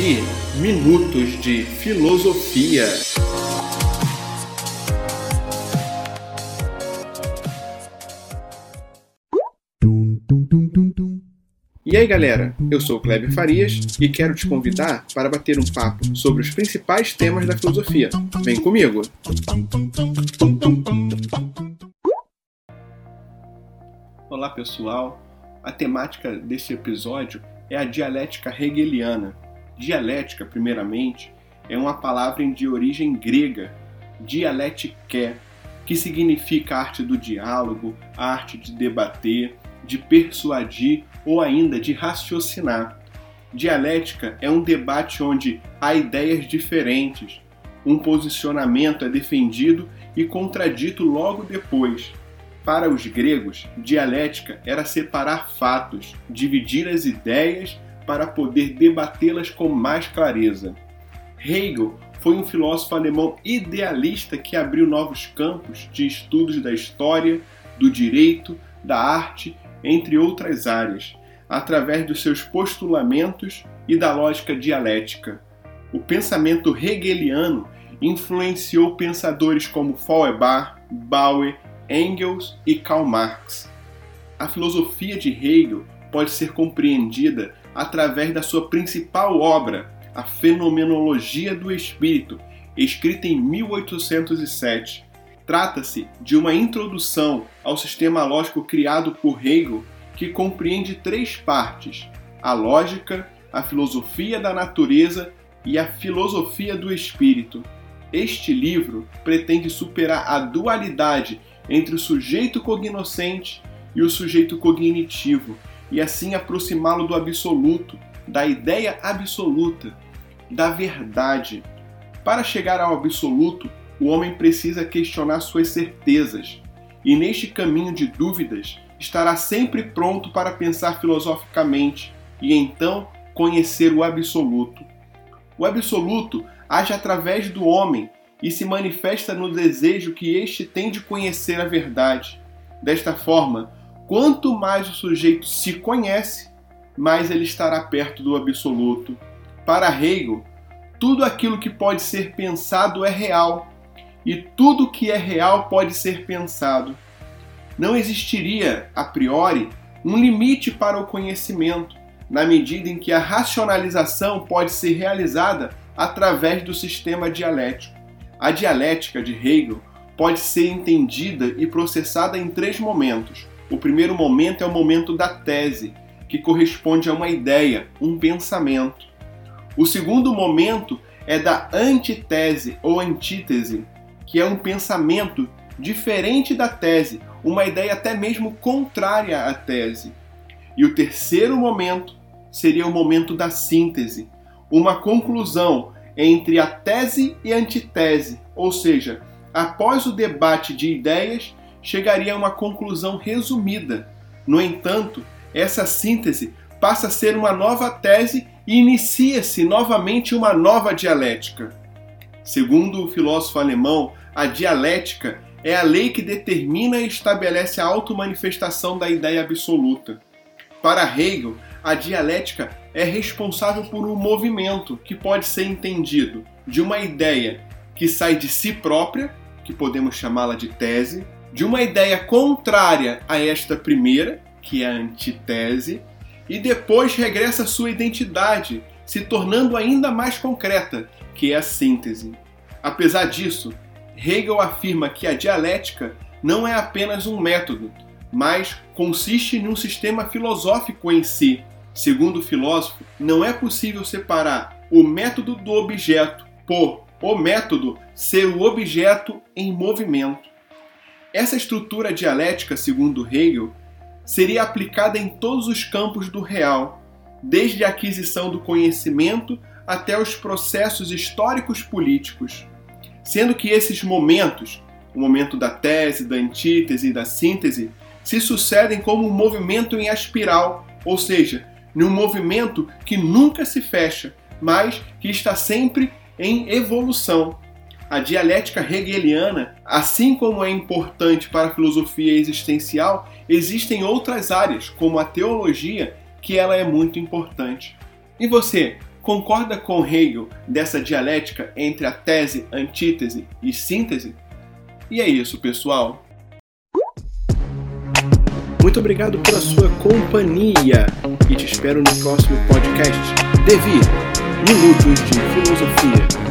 ouvir Minutos de Filosofia. E aí galera, eu sou o Kleber Farias e quero te convidar para bater um papo sobre os principais temas da filosofia. Vem comigo! Olá pessoal, a temática deste episódio é a dialética hegeliana. Dialética, primeiramente, é uma palavra de origem grega, dialétique, que significa arte do diálogo, arte de debater, de persuadir ou ainda de raciocinar. Dialética é um debate onde há ideias diferentes, um posicionamento é defendido e contradito logo depois. Para os gregos, dialética era separar fatos, dividir as ideias para poder debatê-las com mais clareza. Hegel foi um filósofo alemão idealista que abriu novos campos de estudos da história, do direito, da arte, entre outras áreas, através dos seus postulamentos e da lógica dialética. O pensamento hegeliano influenciou pensadores como Feuerbach, Bauer Engels e Karl Marx. A filosofia de Hegel pode ser compreendida através da sua principal obra, A Fenomenologia do Espírito, escrita em 1807. Trata-se de uma introdução ao sistema lógico criado por Hegel que compreende três partes: a lógica, a filosofia da natureza e a filosofia do espírito. Este livro pretende superar a dualidade entre o sujeito cognoscente e o sujeito cognitivo, e assim aproximá-lo do absoluto, da ideia absoluta, da verdade. Para chegar ao absoluto, o homem precisa questionar suas certezas, e neste caminho de dúvidas estará sempre pronto para pensar filosoficamente e então conhecer o absoluto. O absoluto age através do homem e se manifesta no desejo que este tem de conhecer a verdade. Desta forma, quanto mais o sujeito se conhece, mais ele estará perto do absoluto. Para Hegel, tudo aquilo que pode ser pensado é real, e tudo que é real pode ser pensado. Não existiria, a priori, um limite para o conhecimento, na medida em que a racionalização pode ser realizada através do sistema dialético. A dialética de Hegel pode ser entendida e processada em três momentos. O primeiro momento é o momento da tese, que corresponde a uma ideia, um pensamento. O segundo momento é da antitese ou antítese, que é um pensamento diferente da tese, uma ideia até mesmo contrária à tese. E o terceiro momento seria o momento da síntese, uma conclusão entre a tese e a antitese, ou seja, após o debate de ideias, chegaria a uma conclusão resumida. No entanto, essa síntese passa a ser uma nova tese e inicia-se novamente uma nova dialética. Segundo o filósofo alemão, a dialética é a lei que determina e estabelece a automanifestação da ideia absoluta. Para Hegel, a dialética é responsável por um movimento que pode ser entendido de uma ideia que sai de si própria, que podemos chamá-la de tese, de uma ideia contrária a esta primeira, que é a antitese, e depois regressa à sua identidade, se tornando ainda mais concreta, que é a síntese. Apesar disso, Hegel afirma que a dialética não é apenas um método, mas consiste em um sistema filosófico em si. Segundo o filósofo, não é possível separar o método do objeto por o método ser o objeto em movimento. Essa estrutura dialética, segundo Hegel, seria aplicada em todos os campos do real, desde a aquisição do conhecimento até os processos históricos políticos. Sendo que esses momentos, o momento da tese, da antítese e da síntese, se sucedem como um movimento em espiral, ou seja, num movimento que nunca se fecha, mas que está sempre em evolução. A dialética hegeliana, assim como é importante para a filosofia existencial, existem outras áreas, como a teologia, que ela é muito importante. E você, Concorda com Hegel dessa dialética entre a tese, antítese e síntese? E é isso, pessoal. Muito obrigado pela sua companhia e te espero no próximo podcast. Devi, Minutos de Filosofia.